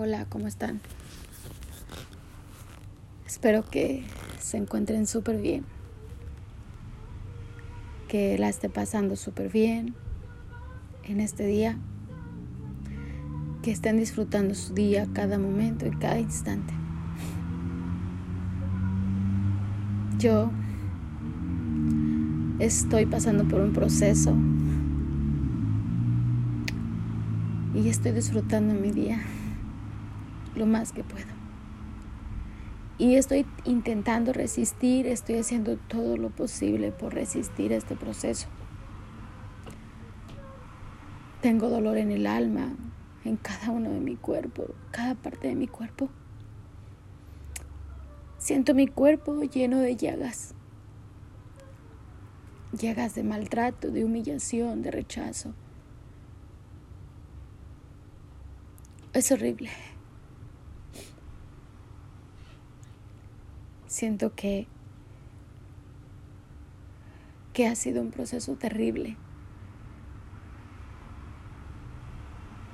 Hola, ¿cómo están? Espero que se encuentren súper bien, que la esté pasando súper bien en este día, que estén disfrutando su día cada momento y cada instante. Yo estoy pasando por un proceso y estoy disfrutando mi día lo más que puedo. Y estoy intentando resistir, estoy haciendo todo lo posible por resistir este proceso. Tengo dolor en el alma, en cada uno de mi cuerpo, cada parte de mi cuerpo. Siento mi cuerpo lleno de llagas. Llagas de maltrato, de humillación, de rechazo. Es horrible. Siento que que ha sido un proceso terrible.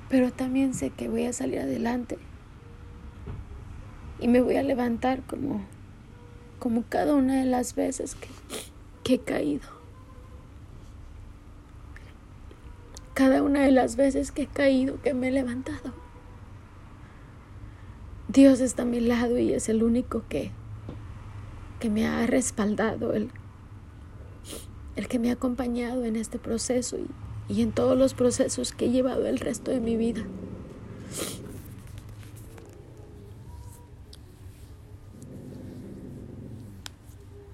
Pero también sé que voy a salir adelante. Y me voy a levantar como como cada una de las veces que, que he caído. Cada una de las veces que he caído, que me he levantado. Dios está a mi lado y es el único que que me ha respaldado, el, el que me ha acompañado en este proceso y, y en todos los procesos que he llevado el resto de mi vida.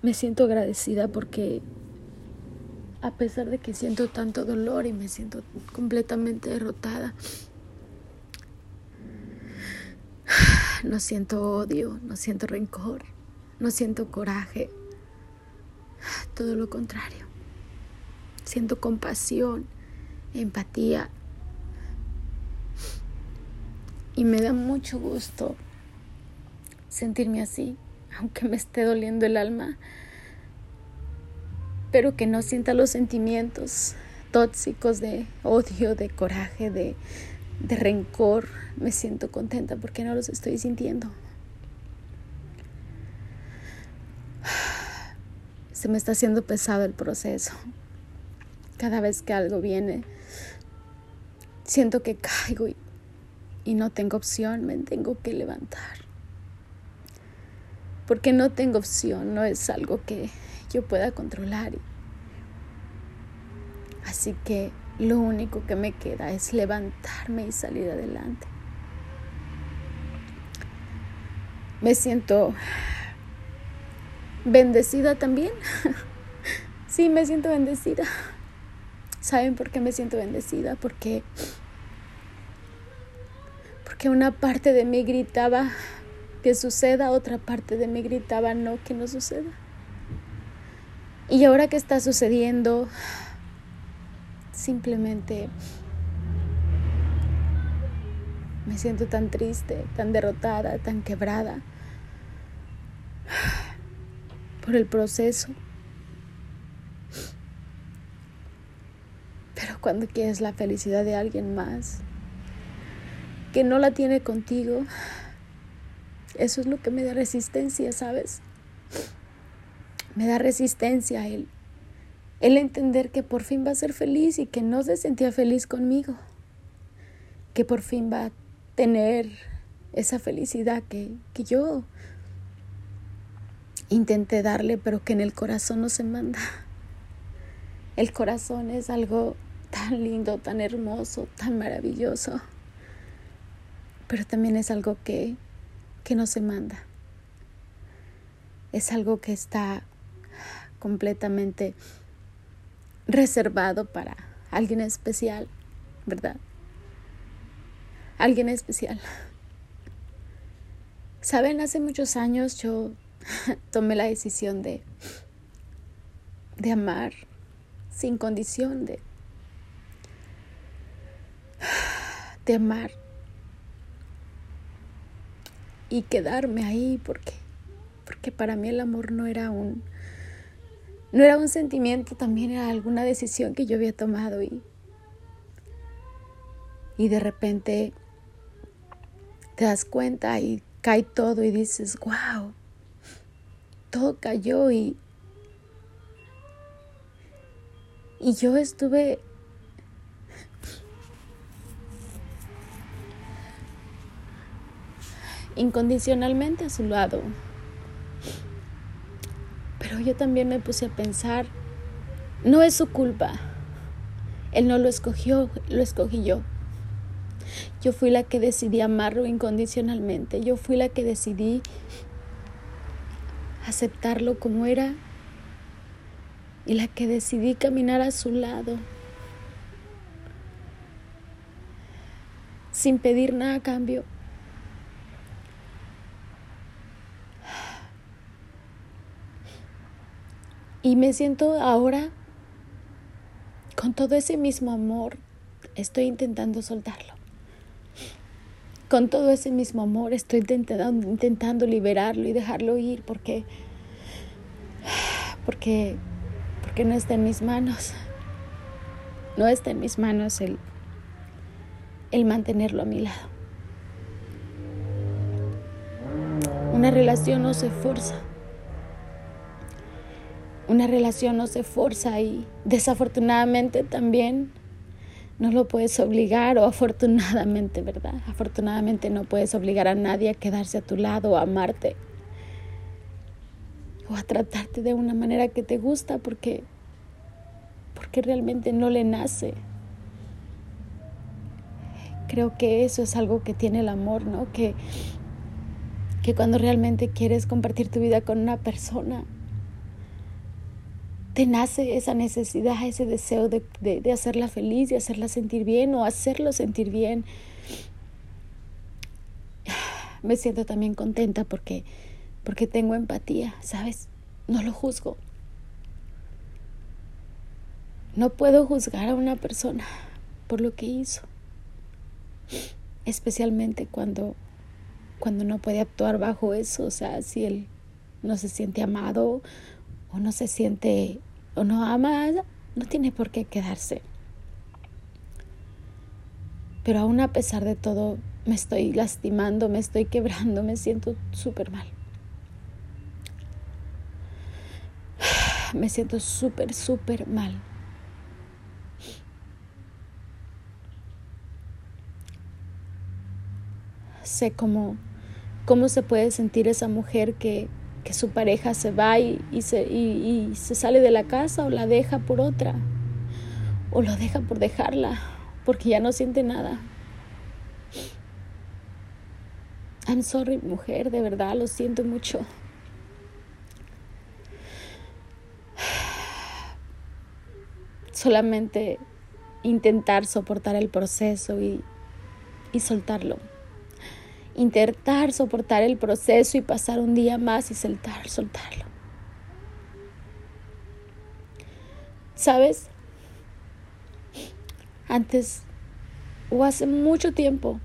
Me siento agradecida porque a pesar de que siento tanto dolor y me siento completamente derrotada, no siento odio, no siento rencor, no siento coraje, todo lo contrario. Siento compasión, empatía. Y me da mucho gusto sentirme así, aunque me esté doliendo el alma, pero que no sienta los sentimientos tóxicos de odio, de coraje, de, de rencor. Me siento contenta porque no los estoy sintiendo. Se me está haciendo pesado el proceso. Cada vez que algo viene, siento que caigo y, no tengo opción, me tengo que levantar. Porque no tengo opción, no es algo que yo pueda controlar. Así que lo único que me queda es levantarme y salir adelante. Me siento bendecida también. sí, me siento bendecida. ¿Saben por qué me siento bendecida? Porque porque una parte de mí gritaba que suceda, otra parte de mí gritaba no que no suceda. Y ahora que está sucediendo, simplemente me siento tan triste, tan derrotada, tan quebrada por el proceso. Pero cuando quieres la felicidad de alguien más, que no la tiene contigo, eso es lo que me da resistencia, ¿sabes? Me da resistencia el, el entender que por fin va a ser feliz y que no se sentía feliz conmigo, que por fin va a tener esa felicidad que, que yo intenté darle, pero que en el corazón no se manda. El corazón es algo tan lindo, tan hermoso, tan maravilloso, pero también es algo que, que no se manda. Es algo que está completamente reservado para alguien especial, ¿verdad? Alguien especial. Saben, hace muchos años yo tomé la decisión de, de amar sin condición, de, de amar y quedarme ahí porque, porque para mí el amor no era un no era un sentimiento, también era alguna decisión que yo había tomado y, y de repente te das cuenta y cae todo y dices, wow, todo cayó y, y yo estuve incondicionalmente a su lado. Pero yo también me puse a pensar, no es su culpa. Él no lo escogió, lo escogí yo. Yo fui la que decidí amarlo incondicionalmente. Yo fui la que decidí aceptarlo como era y la que decidí caminar a su lado sin pedir nada a cambio. Y me siento ahora con todo ese mismo amor, estoy intentando soltarlo. Con todo ese mismo amor estoy intentando, intentando liberarlo y dejarlo ir porque, porque, porque no está en mis manos. No está en mis manos el, el mantenerlo a mi lado. Una relación no se forza una relación no se forza y desafortunadamente también no lo puedes obligar o afortunadamente, ¿verdad? Afortunadamente no puedes obligar a nadie a quedarse a tu lado o a amarte o a tratarte de una manera que te gusta porque porque realmente no le nace. Creo que eso es algo que tiene el amor, ¿no? Que que cuando realmente quieres compartir tu vida con una persona, te nace esa necesidad, ese deseo de, hacerla feliz, de hacerla sentir bien o hacerlo sentir bien. Me siento también contenta porque, porque tengo empatía, ¿sabes? No lo juzgo. No puedo juzgar a una persona por lo que hizo, especialmente cuando, cuando no puede actuar bajo eso, o sea, si él no se siente amado o no se siente o no ama, no tiene por qué quedarse. Pero aún a pesar de todo, me estoy lastimando, me estoy quebrando, me siento súper mal. Me siento súper, súper mal. Sé cómo, cómo se puede sentir esa mujer que que su pareja se va y, se, y, se sale de la casa o la deja por otra o lo deja por dejarla porque ya no siente nada. I'm sorry, mujer, de verdad, lo siento mucho. Solamente intentar soportar el proceso y, y soltarlo intentar soportar el proceso y pasar un día más y soltar, soltarlo. ¿Sabes? Antes o hace mucho tiempo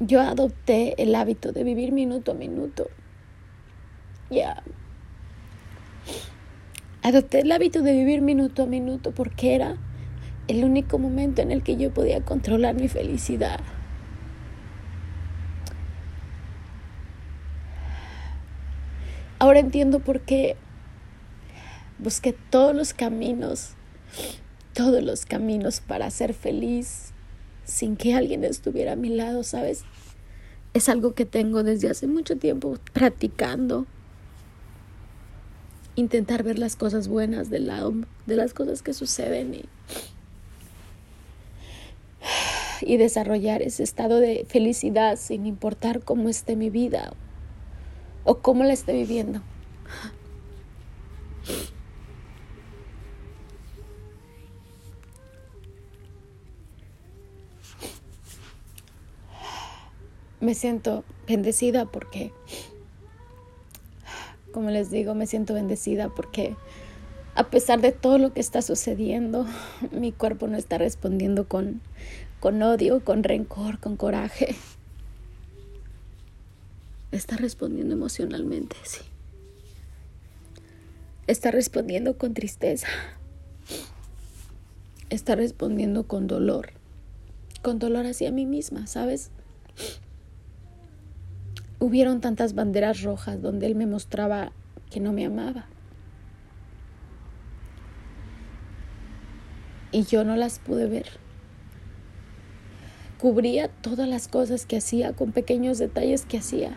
yo adopté el hábito de vivir minuto a minuto. Ya. Adopté el hábito de vivir minuto a minuto porque era el único momento en el que yo podía controlar mi felicidad. Ahora entiendo por qué busqué todos los caminos, todos los caminos para ser feliz sin que alguien estuviera a mi lado, ¿sabes? Es algo que tengo desde hace mucho tiempo practicando. Intentar ver las cosas buenas del lado de las cosas que suceden y, y desarrollar ese estado de felicidad sin importar cómo esté mi vida o cómo la esté viviendo. Me siento bendecida porque, como les digo, me siento bendecida porque a pesar de todo lo que está sucediendo, mi cuerpo no está respondiendo con, con odio, con rencor, con coraje está respondiendo emocionalmente, sí. Está respondiendo con tristeza. Está respondiendo con dolor. Con dolor hacia mí misma, ¿sabes? hubieron tantas banderas rojas donde él me mostraba que no me amaba. Y yo no las pude ver. Cubría todas las cosas que hacía con pequeños detalles que hacía.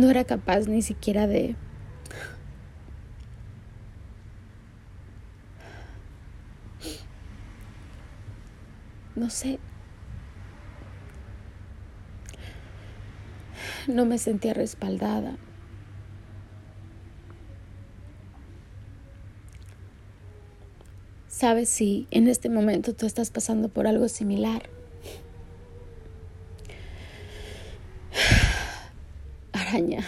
No era capaz ni siquiera de no sé, no me sentía respaldada. Sabes si en este momento tú estás pasando por algo similar. Araña.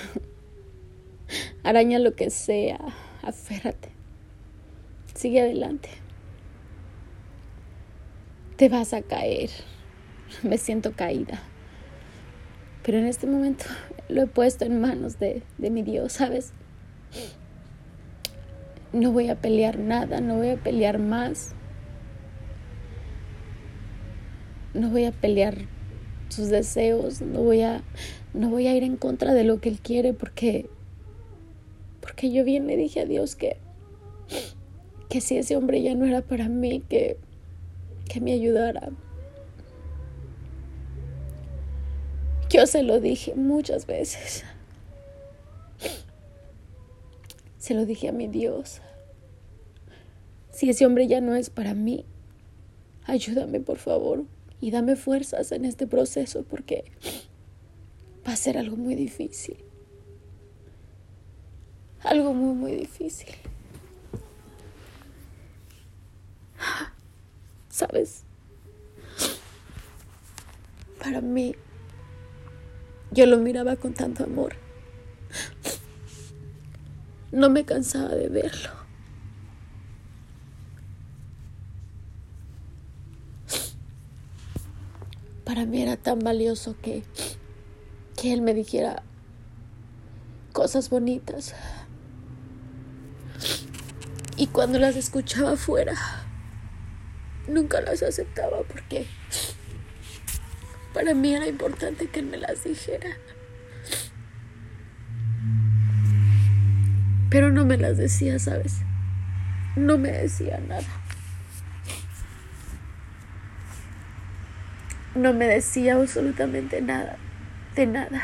Araña lo que sea. Aférrate. Sigue adelante te vas a caer. Me siento caída. Pero en este momento lo he puesto en manos de, de mi Dios, ¿sabes? No voy a pelear nada, no voy a pelear más. No voy a pelear sus deseos, no voy a no voy a ir en contra de lo que él quiere porque porque yo bien le dije a Dios que que si ese hombre ya no era para mí, que que me ayudara. Yo se lo dije muchas veces. Se lo dije a mi Dios. Si ese hombre ya no es para mí, ayúdame por favor y dame fuerzas en este proceso porque va a ser algo muy difícil. Algo muy, muy difícil. ¿sabes? Para mí, yo lo miraba con tanto amor. No me cansaba de verlo. Para mí era tan valioso que, que él me dijera cosas bonitas. Y cuando las escuchaba afuera, nunca las aceptaba porque para mí era importante que él me las dijera. Pero no me las decía, ¿sabes? No me decía nada. No me decía absolutamente nada, de nada.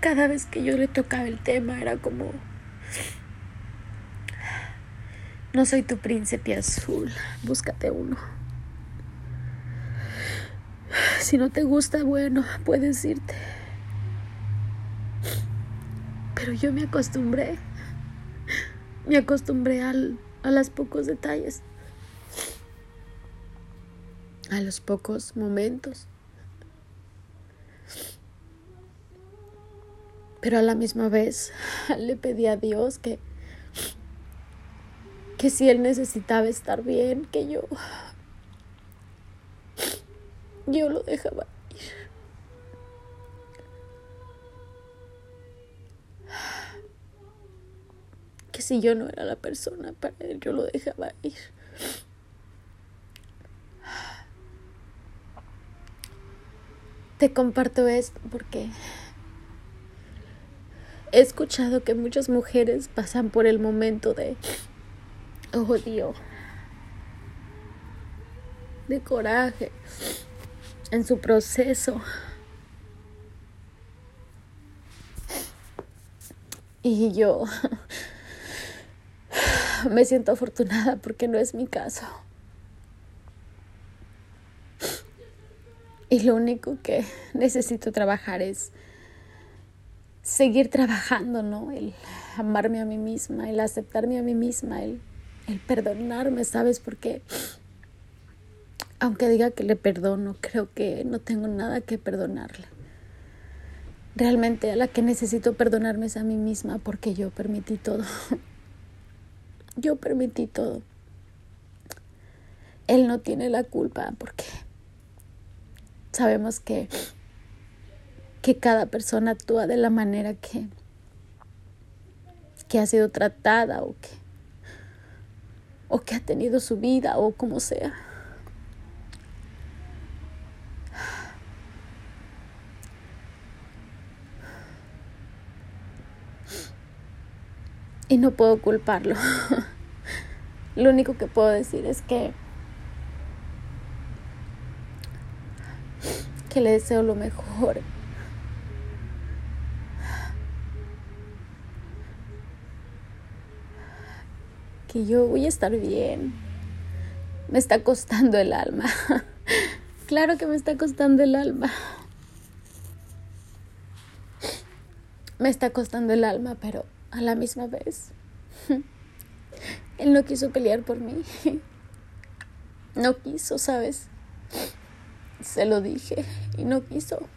Cada vez que yo le tocaba el tema era como no soy tu príncipe azul, búscate uno. Si no te gusta, bueno, puedes irte. Pero yo me acostumbré. Me acostumbré al, a los pocos detalles. A los pocos momentos. Pero a la misma vez le pedí a Dios que que si él necesitaba estar bien, que yo yo lo dejaba ir. Que si yo no era la persona para él, yo lo dejaba ir. Te comparto esto porque he escuchado que muchas mujeres pasan por el momento de odio, de coraje en su proceso. Y yo me siento afortunada porque no es mi caso. Y lo único que necesito trabajar es seguir trabajando, ¿no? El amarme a mí misma, el aceptarme a mí misma, el el perdonarme, ¿sabes? Porque aunque diga que le perdono, creo que no tengo nada que perdonarle. Realmente a la que necesito perdonarme es a mí misma porque yo permití todo. Yo permití todo. Él no tiene la culpa porque sabemos que que cada persona actúa de la manera que que ha sido tratada o que, o que ha tenido su vida o como sea. Y no puedo culparlo. Lo único que puedo decir es que que le deseo lo mejor. Que yo voy a estar bien. Me está costando el alma. claro que me está costando el alma. Me está costando el alma, pero a la misma vez, él no quiso pelear por mí. No quiso, ¿sabes? Se lo dije y no quiso.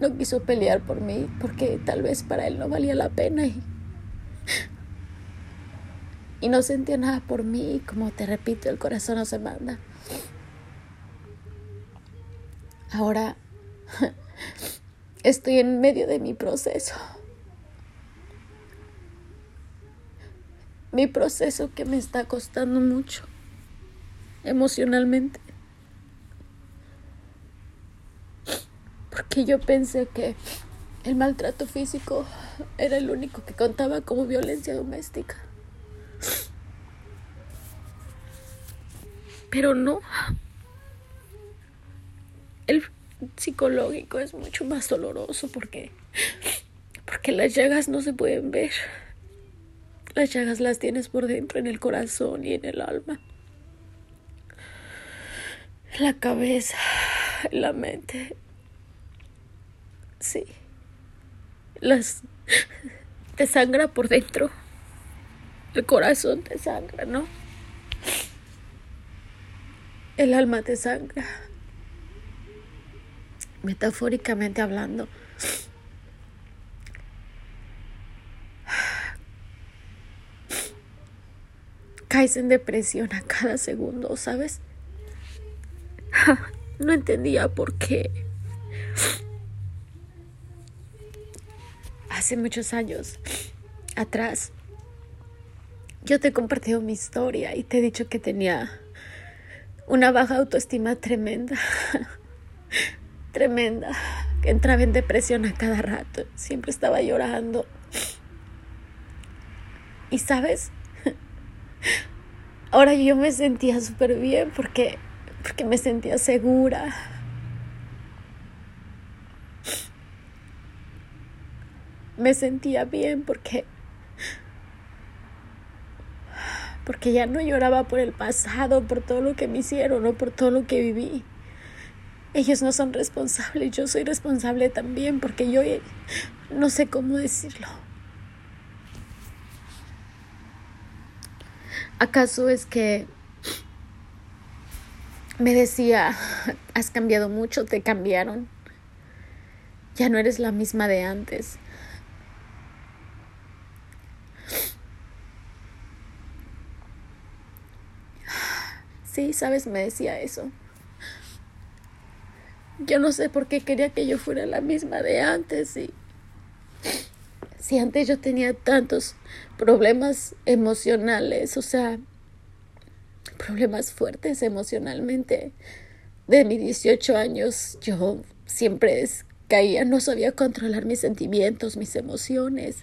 No quiso pelear por mí porque tal vez para él no valía la pena y, y no sentía nada por mí. Como te repito, el corazón no se manda. Ahora estoy en medio de mi proceso. Mi proceso que me está costando mucho emocionalmente. Porque yo pensé que el maltrato físico era el único que contaba como violencia doméstica. Pero no. El psicológico es mucho más doloroso porque porque las llagas no se pueden ver. Las llagas las tienes por dentro, en el corazón y en el alma. En la cabeza, en la mente. Sí. Las te sangra por dentro. El corazón te sangra, ¿no? El alma te sangra. Metafóricamente hablando. Caes en depresión a cada segundo, ¿sabes? No entendía por qué. Hace muchos años atrás, yo te he compartido mi historia y te he dicho que tenía una baja autoestima tremenda. tremenda. Entraba en depresión a cada rato. Siempre estaba llorando. Y sabes, Ahora yo me sentía súper bien porque, porque me sentía segura. Me sentía bien porque porque ya no lloraba por el pasado, por todo lo que me hicieron o por todo lo que viví. Ellos no son responsables, yo soy responsable también porque yo no sé cómo decirlo. ¿Acaso es que me decía, has cambiado mucho, te cambiaron? Ya no eres la misma de antes. Sí, sabes, me decía eso. Yo no sé por qué quería que yo fuera la misma de antes y si antes yo tenía tantos problemas emocionales, o sea, problemas fuertes emocionalmente. De mis 18 años yo siempre caía, no sabía controlar mis sentimientos, mis emociones.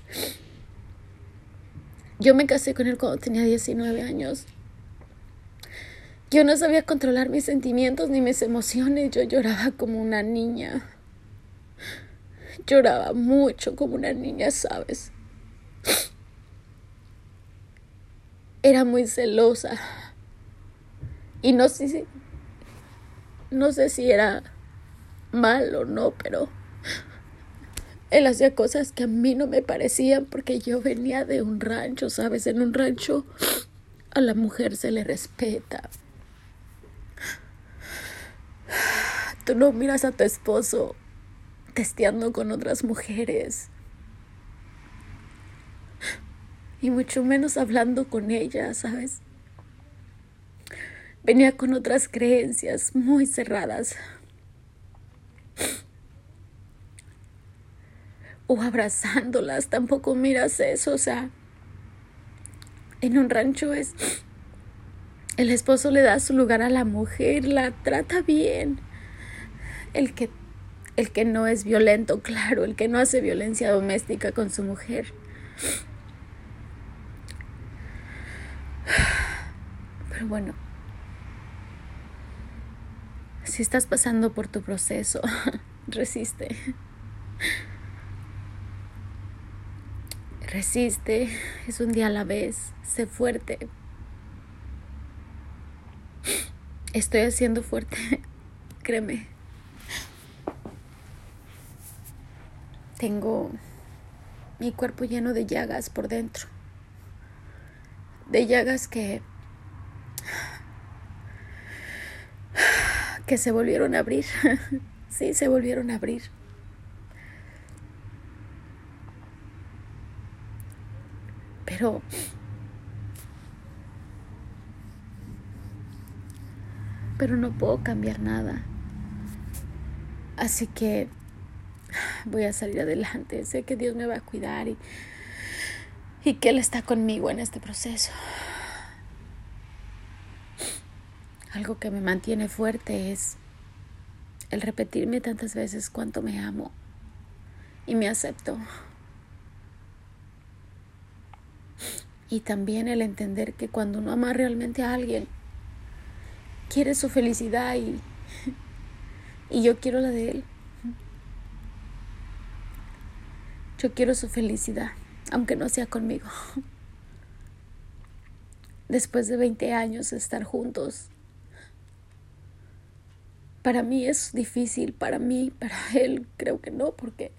Yo me casé con él cuando tenía 19 años. Yo no sabía controlar mis sentimientos ni mis emociones, yo lloraba como una niña. Lloraba mucho como una niña, ¿sabes? Era muy celosa. Y no sé si no sé si era mal o no, pero él hacía cosas que a mí no me parecían porque yo venía de un rancho, ¿sabes? En un rancho a la mujer se le respeta. Tú no miras a tu esposo testeando con otras mujeres. Y mucho menos hablando con ella, ¿sabes? Venía con otras creencias muy cerradas. o abrazándolas, tampoco miras eso, o sea, en un rancho es el esposo le da su lugar a la mujer, la trata bien. El que el que no es violento, claro, el que no hace violencia doméstica con su mujer. Pero bueno, si estás pasando por tu proceso, resiste. Resiste, es un día a la vez, sé fuerte. Estoy haciendo fuerte, créeme. Tengo mi cuerpo lleno de llagas por dentro. De llagas que que se volvieron a abrir. sí, se volvieron a abrir. Pero pero no puedo cambiar nada. Así que voy a salir adelante. Sé que Dios me va a cuidar y, y que Él está conmigo en este proceso. Algo que me mantiene fuerte es el repetirme tantas veces cuánto me amo y me acepto. Y también el entender que cuando uno ama realmente a alguien, quiere su felicidad y, y yo quiero la de él. Yo quiero su felicidad, aunque no sea conmigo. Después de 20 años estar juntos, para mí es difícil, para mí, para él creo que no, porque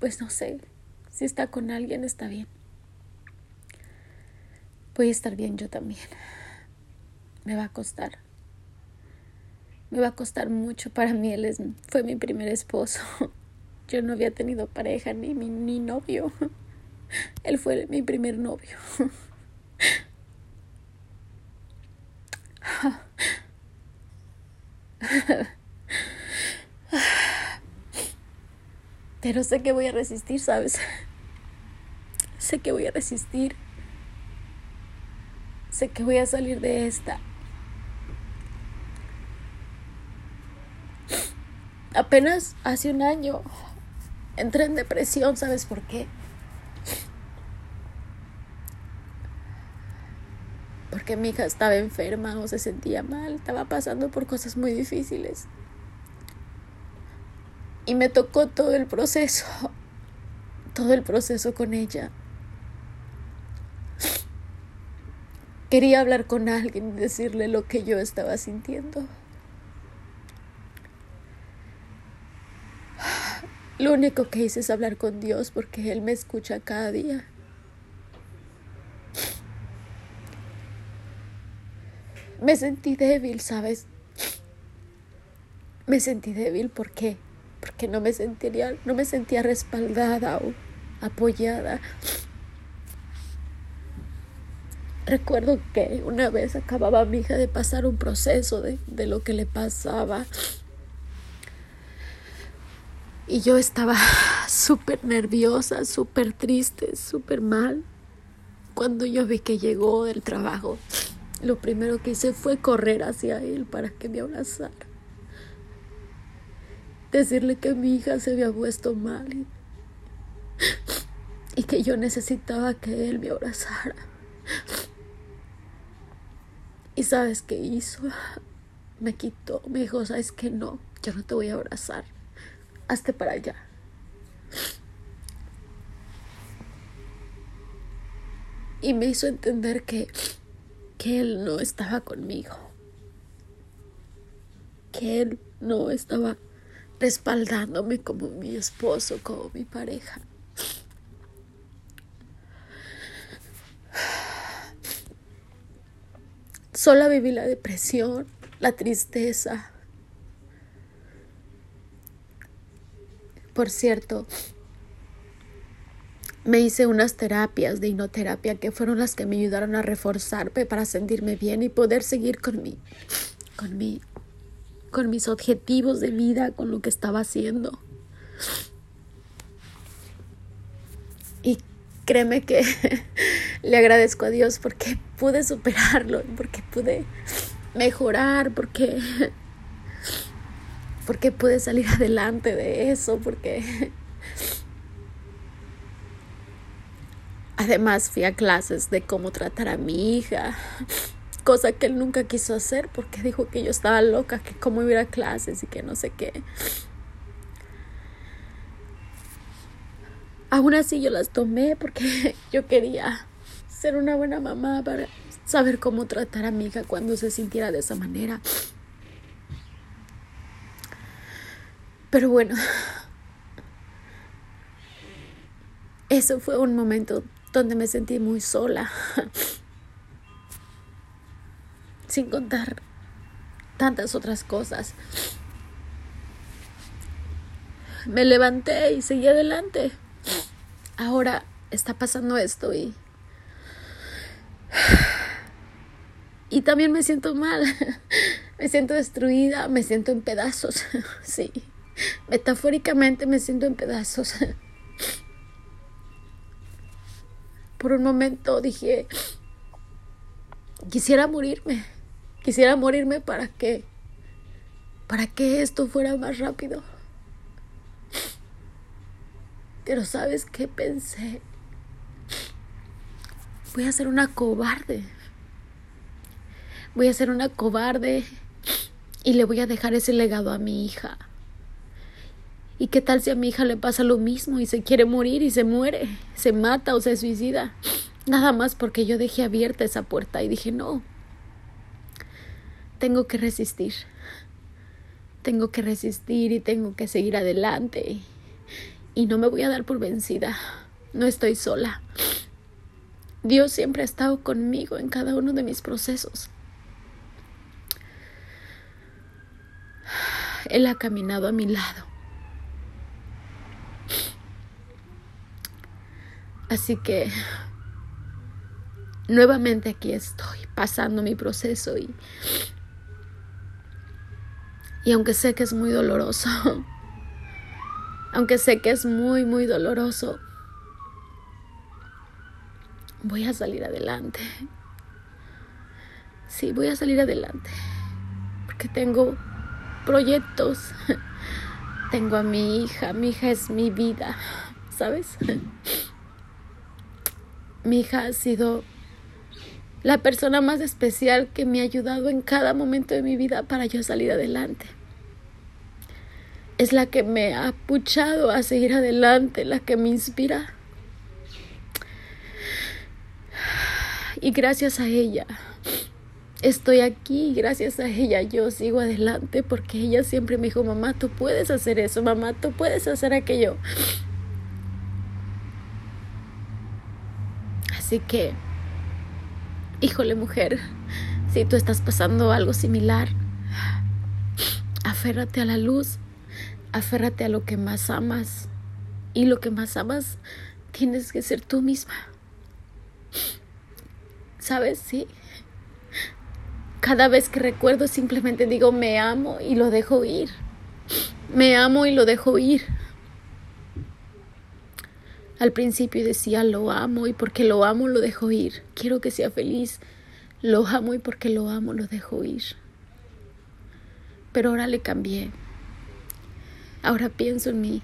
pues no sé, si está con alguien está bien. Voy a estar bien yo también. Me va a costar. Me va a costar mucho para mí. Él es, fue mi primer esposo. Yo no había tenido pareja ni, ni, ni novio. Él fue mi primer novio. Pero sé que voy a resistir, ¿sabes? Sé que voy a resistir. Sé que voy a salir de esta. Apenas hace un año entré en depresión, ¿sabes por qué? Porque mi hija estaba enferma o se sentía mal, estaba pasando por cosas muy difíciles. Y me tocó todo el proceso, todo el proceso con ella. Quería hablar con alguien y decirle lo que yo estaba sintiendo. Lo único que hice es hablar con Dios porque Él me escucha cada día. Me sentí débil, ¿sabes? Me sentí débil porque porque no me sentía no me sentía respaldada o apoyada. Recuerdo que una vez acababa mi hija de pasar un proceso de, de lo que le pasaba y yo estaba súper nerviosa, súper triste, súper mal. Cuando yo vi que llegó del trabajo, lo primero que hice fue correr hacia él para que me abrazara. Decirle que mi hija se había puesto mal y, que yo necesitaba que él me abrazara. ¿Y sabes qué hizo? Me quitó, me dijo, ¿sabes que no? Yo no te voy a abrazar hazte para allá. Y me hizo entender que, que él no estaba conmigo. Que él no estaba respaldándome como mi esposo, como mi pareja. Sola viví la depresión, la tristeza, Por cierto, me hice unas terapias de hipnoterapia que fueron las que me ayudaron a reforzarme para sentirme bien y poder seguir con mi, con mi, con mis objetivos de vida, con lo que estaba haciendo. Y créeme que le agradezco a Dios porque pude superarlo, porque pude mejorar, porque porque pude salir adelante de eso, porque además fui a clases de cómo tratar a mi hija, cosa que él nunca quiso hacer porque dijo que yo estaba loca, que cómo iba a clases y que no sé qué. Aún así yo las tomé porque yo quería ser una buena mamá para saber cómo tratar a mi hija cuando se sintiera de esa manera. Pero bueno, eso fue un momento donde me sentí muy sola, sin contar tantas otras cosas. Me levanté y seguí adelante. Ahora está pasando esto y... Y también me siento mal, me siento destruida, me siento en pedazos, sí, metafóricamente me siento en pedazos. Por un momento dije, quisiera morirme, quisiera morirme para que, para que esto fuera más rápido. Pero ¿sabes qué pensé? Voy a ser una cobarde. Voy a ser una cobarde y le voy a dejar ese legado a mi hija. ¿Y qué tal si a mi hija le pasa lo mismo y se quiere morir y se muere, se mata o se suicida? Nada más porque yo dejé abierta esa puerta y dije, no, tengo que resistir. Tengo que resistir y tengo que seguir adelante y no me voy a dar por vencida. No estoy sola. Dios siempre ha estado conmigo en cada uno de mis procesos. Él ha caminado a mi lado. Así que nuevamente aquí estoy pasando mi proceso y, y aunque sé que es muy doloroso, aunque sé que es muy, muy doloroso, voy a salir adelante. Sí, voy a salir adelante. Porque tengo proyectos. Tengo a mi hija. Mi hija es mi vida. ¿Sabes? Mi hija ha sido la persona más especial que me ha ayudado en cada momento de mi vida para yo salir adelante es la que me ha puchado a seguir adelante, la que me inspira. Y gracias a ella estoy aquí, gracias a ella yo sigo adelante porque ella siempre me dijo, mamá, tú puedes hacer eso, mamá, tú puedes hacer aquello. Así que, híjole mujer, si tú estás pasando algo similar, aférrate a la luz aférrate a lo que más amas. Y lo que más amas tienes que ser tú misma. ¿Sabes? Sí. Cada vez que recuerdo simplemente digo me amo y lo dejo ir. Me amo y lo dejo ir. Al principio decía lo amo y porque lo amo lo dejo ir. Quiero que sea feliz. Lo amo y porque lo amo lo dejo ir. Pero ahora le cambié. Ahora pienso en mí.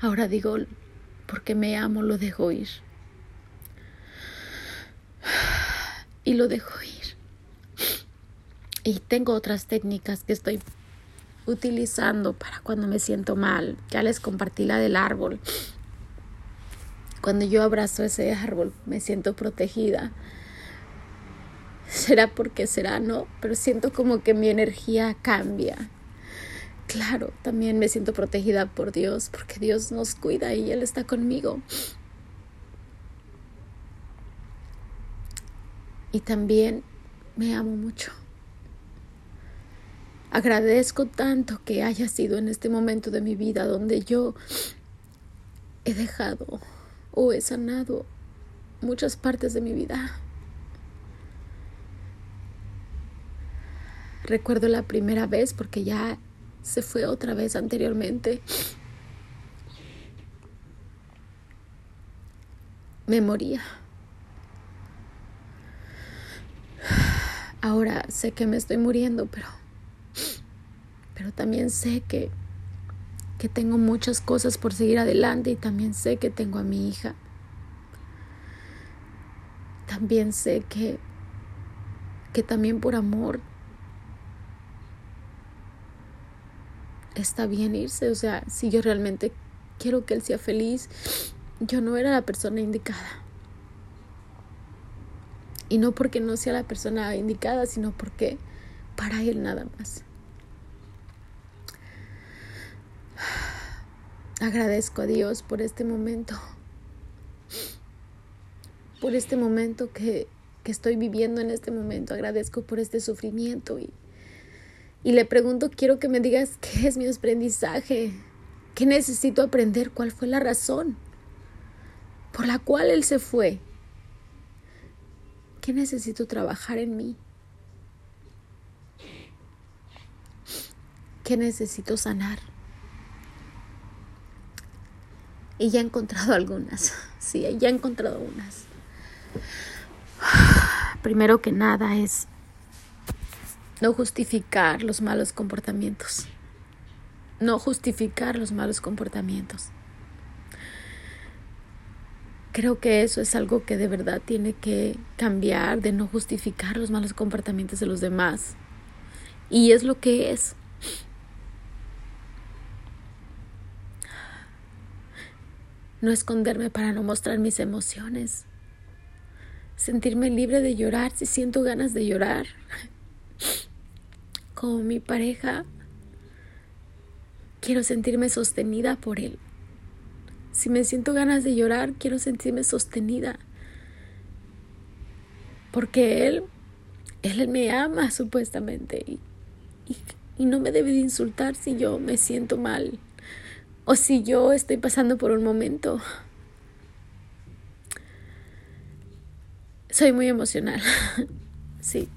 Ahora digo, porque me amo, lo dejo ir. Y lo dejo ir. Y tengo otras técnicas que estoy utilizando para cuando me siento mal. Ya les compartí la del árbol. Cuando yo abrazo ese árbol me siento protegida. Será porque será, no, pero siento como que mi energía cambia, claro, también me siento protegida por Dios, porque Dios nos cuida y Él está conmigo. Y también me amo mucho. Agradezco tanto que haya sido en este momento de mi vida donde yo he dejado o he sanado muchas partes de mi vida. recuerdo la primera vez porque ya se fue otra vez anteriormente. Me moría. Ahora sé que me estoy muriendo, pero pero también sé que que tengo muchas cosas por seguir adelante y también sé que tengo a mi hija. También sé que que también por amor está bien irse, o sea, si yo realmente quiero que él sea feliz, yo no era la persona indicada. Y no porque no sea la persona indicada, sino porque para él nada más. Agradezco a Dios por este momento, por este momento que, que estoy viviendo en este momento. Agradezco por este sufrimiento y, y le pregunto, quiero que me digas qué es mi aprendizaje, qué necesito aprender, cuál fue la razón por la cual Él se fue. ¿Qué necesito trabajar en mí? ¿Qué necesito sanar? Y ya he encontrado algunas. Sí, ya he encontrado unas. Primero que nada es no justificar los malos comportamientos. No justificar los malos comportamientos. Creo que eso es algo que de verdad tiene que cambiar, de no justificar los malos comportamientos de los demás. Y es lo que es. No esconderme para no mostrar mis emociones. Sentirme libre de llorar si siento ganas de llorar como mi pareja, quiero sentirme sostenida por él. Si me siento ganas de llorar, quiero sentirme sostenida. Porque él, él me ama supuestamente y, y no me debe de insultar si yo me siento mal o si yo estoy pasando por un momento. Soy muy emocional. sí.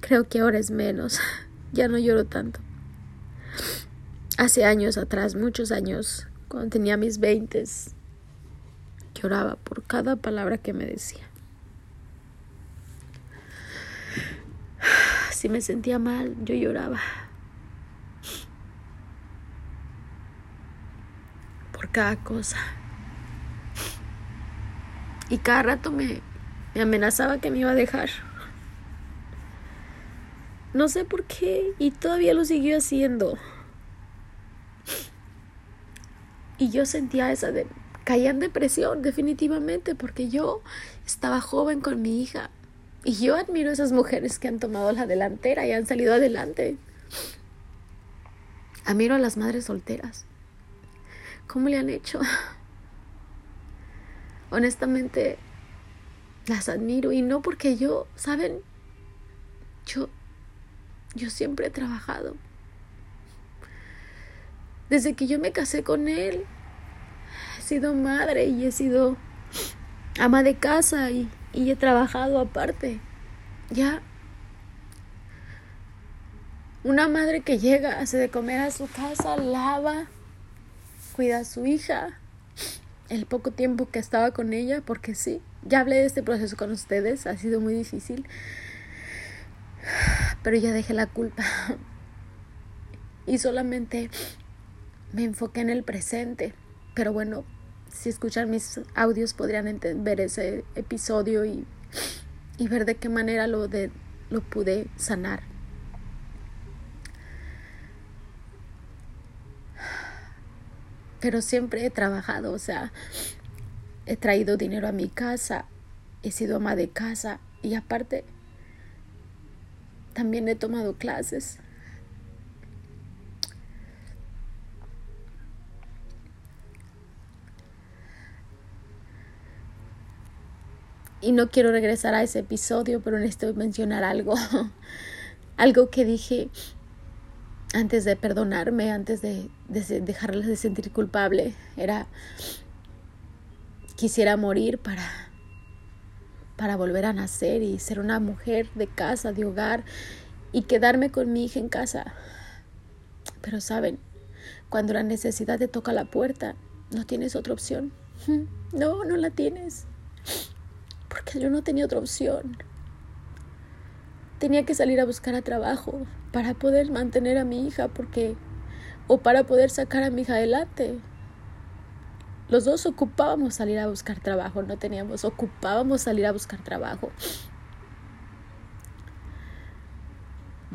Creo que ahora es menos. Ya no lloro tanto. Hace años atrás, muchos años, cuando tenía mis veintes, lloraba por cada palabra que me decía. Si me sentía mal, yo lloraba. Por cada cosa. Y cada rato me, me amenazaba que me iba a dejar. No sé por qué y todavía lo siguió haciendo. Y yo sentía esa de caía en depresión definitivamente porque yo estaba joven con mi hija y yo admiro a esas mujeres que han tomado la delantera y han salido adelante. Admiro a las madres solteras. ¿Cómo le han hecho? Honestamente las admiro y no porque yo, ¿saben? Yo yo siempre he trabajado. Desde que yo me casé con él, he sido madre y he sido ama de casa y, he trabajado aparte. Ya. Una madre que llega, hace de comer a su casa, lava, cuida a su hija. El poco tiempo que estaba con ella, porque sí, ya hablé de este proceso con ustedes, ha sido muy difícil pero ya dejé la culpa y solamente me enfoqué en el presente. Pero bueno, si escuchan mis audios podrían ver ese episodio y, y ver de qué manera lo, de, lo pude sanar. Pero siempre he trabajado, o sea, he traído dinero a mi casa, he sido ama de casa y aparte también he tomado clases. Y no quiero regresar a ese episodio, pero necesito mencionar algo. algo que dije antes de perdonarme, antes de, de dejarles de sentir culpable. Era, quisiera morir para para volver a nacer y ser una mujer de casa, de hogar y quedarme con mi hija en casa. Pero saben, cuando la necesidad te toca la puerta, no tienes otra opción. No, no la tienes. Porque yo no tenía otra opción. Tenía que salir a buscar a trabajo para poder mantener a mi hija porque o para poder sacar a mi hija adelante. Los dos ocupábamos salir a buscar trabajo, no teníamos, ocupábamos salir a buscar trabajo.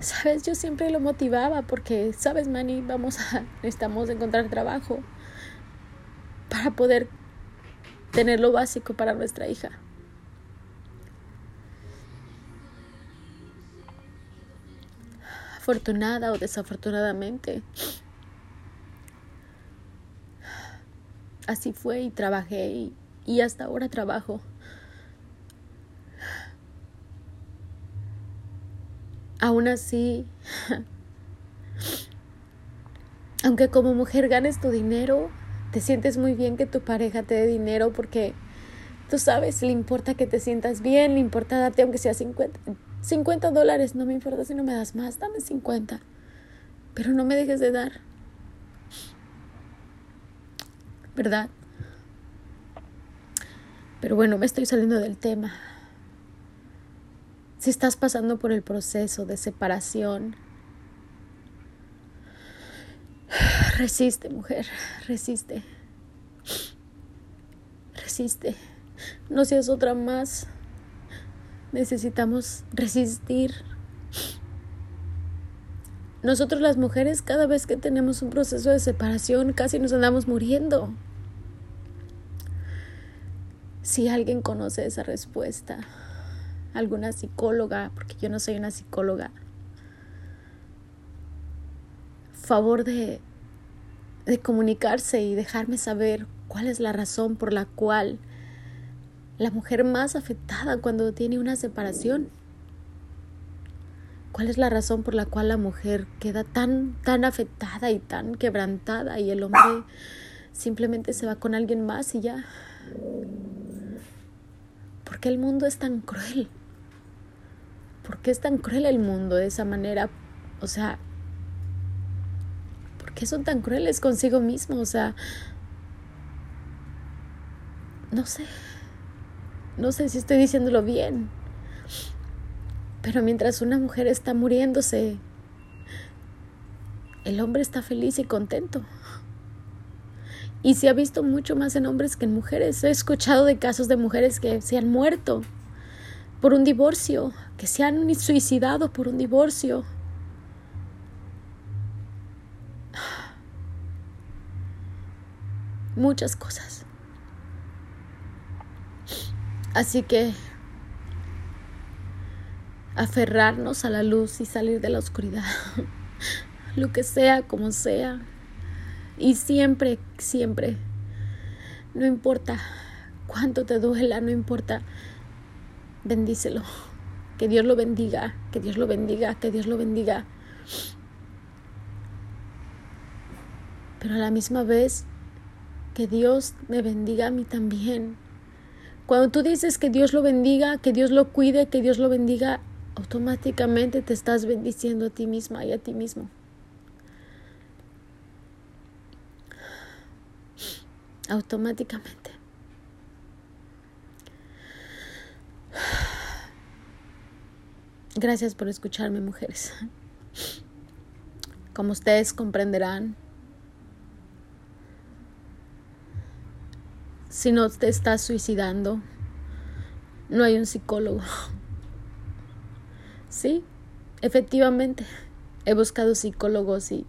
Sabes, yo siempre lo motivaba porque, sabes, Manny, vamos a, necesitamos encontrar trabajo para poder tener lo básico para nuestra hija. Afortunada o desafortunadamente, así fue y trabajé y, y hasta ahora trabajo. Aún así, aunque como mujer ganes tu dinero, te sientes muy bien que tu pareja te dé dinero porque tú sabes, le importa que te sientas bien, le importa darte aunque sea 50, 50 dólares, no me importa si no me das más, dame 50, pero no me dejes de dar. ¿Verdad? Pero bueno, me estoy saliendo del tema. Si estás pasando por el proceso de separación, resiste, mujer, resiste. Resiste. No seas otra más. Necesitamos resistir. Nosotros las mujeres cada vez que tenemos un proceso de separación casi nos andamos muriendo. Si alguien conoce esa respuesta, alguna psicóloga, porque yo no soy una psicóloga, favor de, de comunicarse y dejarme saber cuál es la razón por la cual la mujer más afectada cuando tiene una separación. ¿Cuál es la razón por la cual la mujer queda tan tan afectada y tan quebrantada y el hombre simplemente se va con alguien más y ya? ¿Por qué el mundo es tan cruel? ¿Por qué es tan cruel el mundo de esa manera? O sea, ¿por qué son tan crueles consigo mismo? O sea, no sé, no sé si estoy diciéndolo bien, pero mientras una mujer está muriéndose, el hombre está feliz y contento. Y se ha visto mucho más en hombres que en mujeres. He escuchado de casos de mujeres que se han muerto por un divorcio, que se han suicidado por un divorcio. Muchas cosas. Así que aferrarnos a la luz y salir de la oscuridad, lo que sea, como sea. Y siempre, siempre, no importa cuánto te duela, no importa bendícelo. Que Dios lo bendiga, que Dios lo bendiga, que Dios lo bendiga. Pero a la misma vez, que Dios me bendiga a mí también. Cuando tú dices que Dios lo bendiga, que Dios lo cuide, que Dios lo bendiga, automáticamente te estás bendiciendo a ti misma y a ti mismo. Automáticamente. Gracias por escucharme, mujeres. Como ustedes comprenderán, si no te estás suicidando, no hay un psicólogo. Sí, efectivamente, he buscado psicólogos y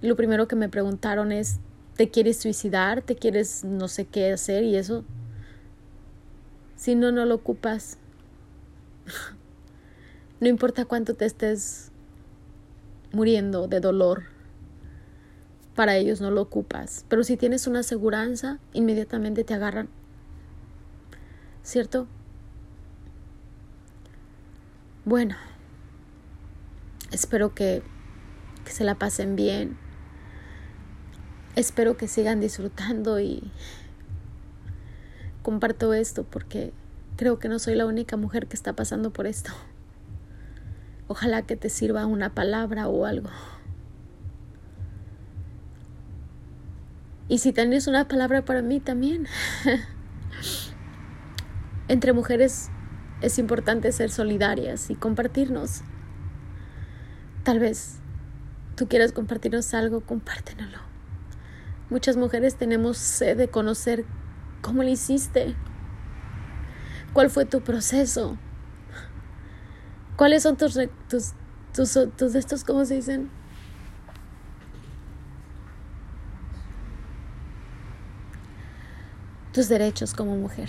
lo primero que me preguntaron es, ¿te quieres suicidar? ¿Te quieres no sé qué hacer? Y eso, si no, no lo ocupas. No importa cuánto te estés muriendo de dolor, para ellos no lo ocupas. Pero si tienes una aseguranza, inmediatamente te agarran. ¿Cierto? Bueno, espero que, que se la pasen bien. Espero que sigan disfrutando y comparto esto porque creo que no soy la única mujer que está pasando por esto. Ojalá que te sirva una palabra o algo. Y si tienes una palabra para mí también. Entre mujeres es importante ser solidarias y compartirnos. Tal vez tú quieras compartirnos algo, compártenlo. Muchas mujeres tenemos sed de conocer cómo lo hiciste. ¿Cuál fue tu proceso? ¿Cuáles son tus, tus, tus, tus estos, cómo se dicen? Tus derechos como mujer.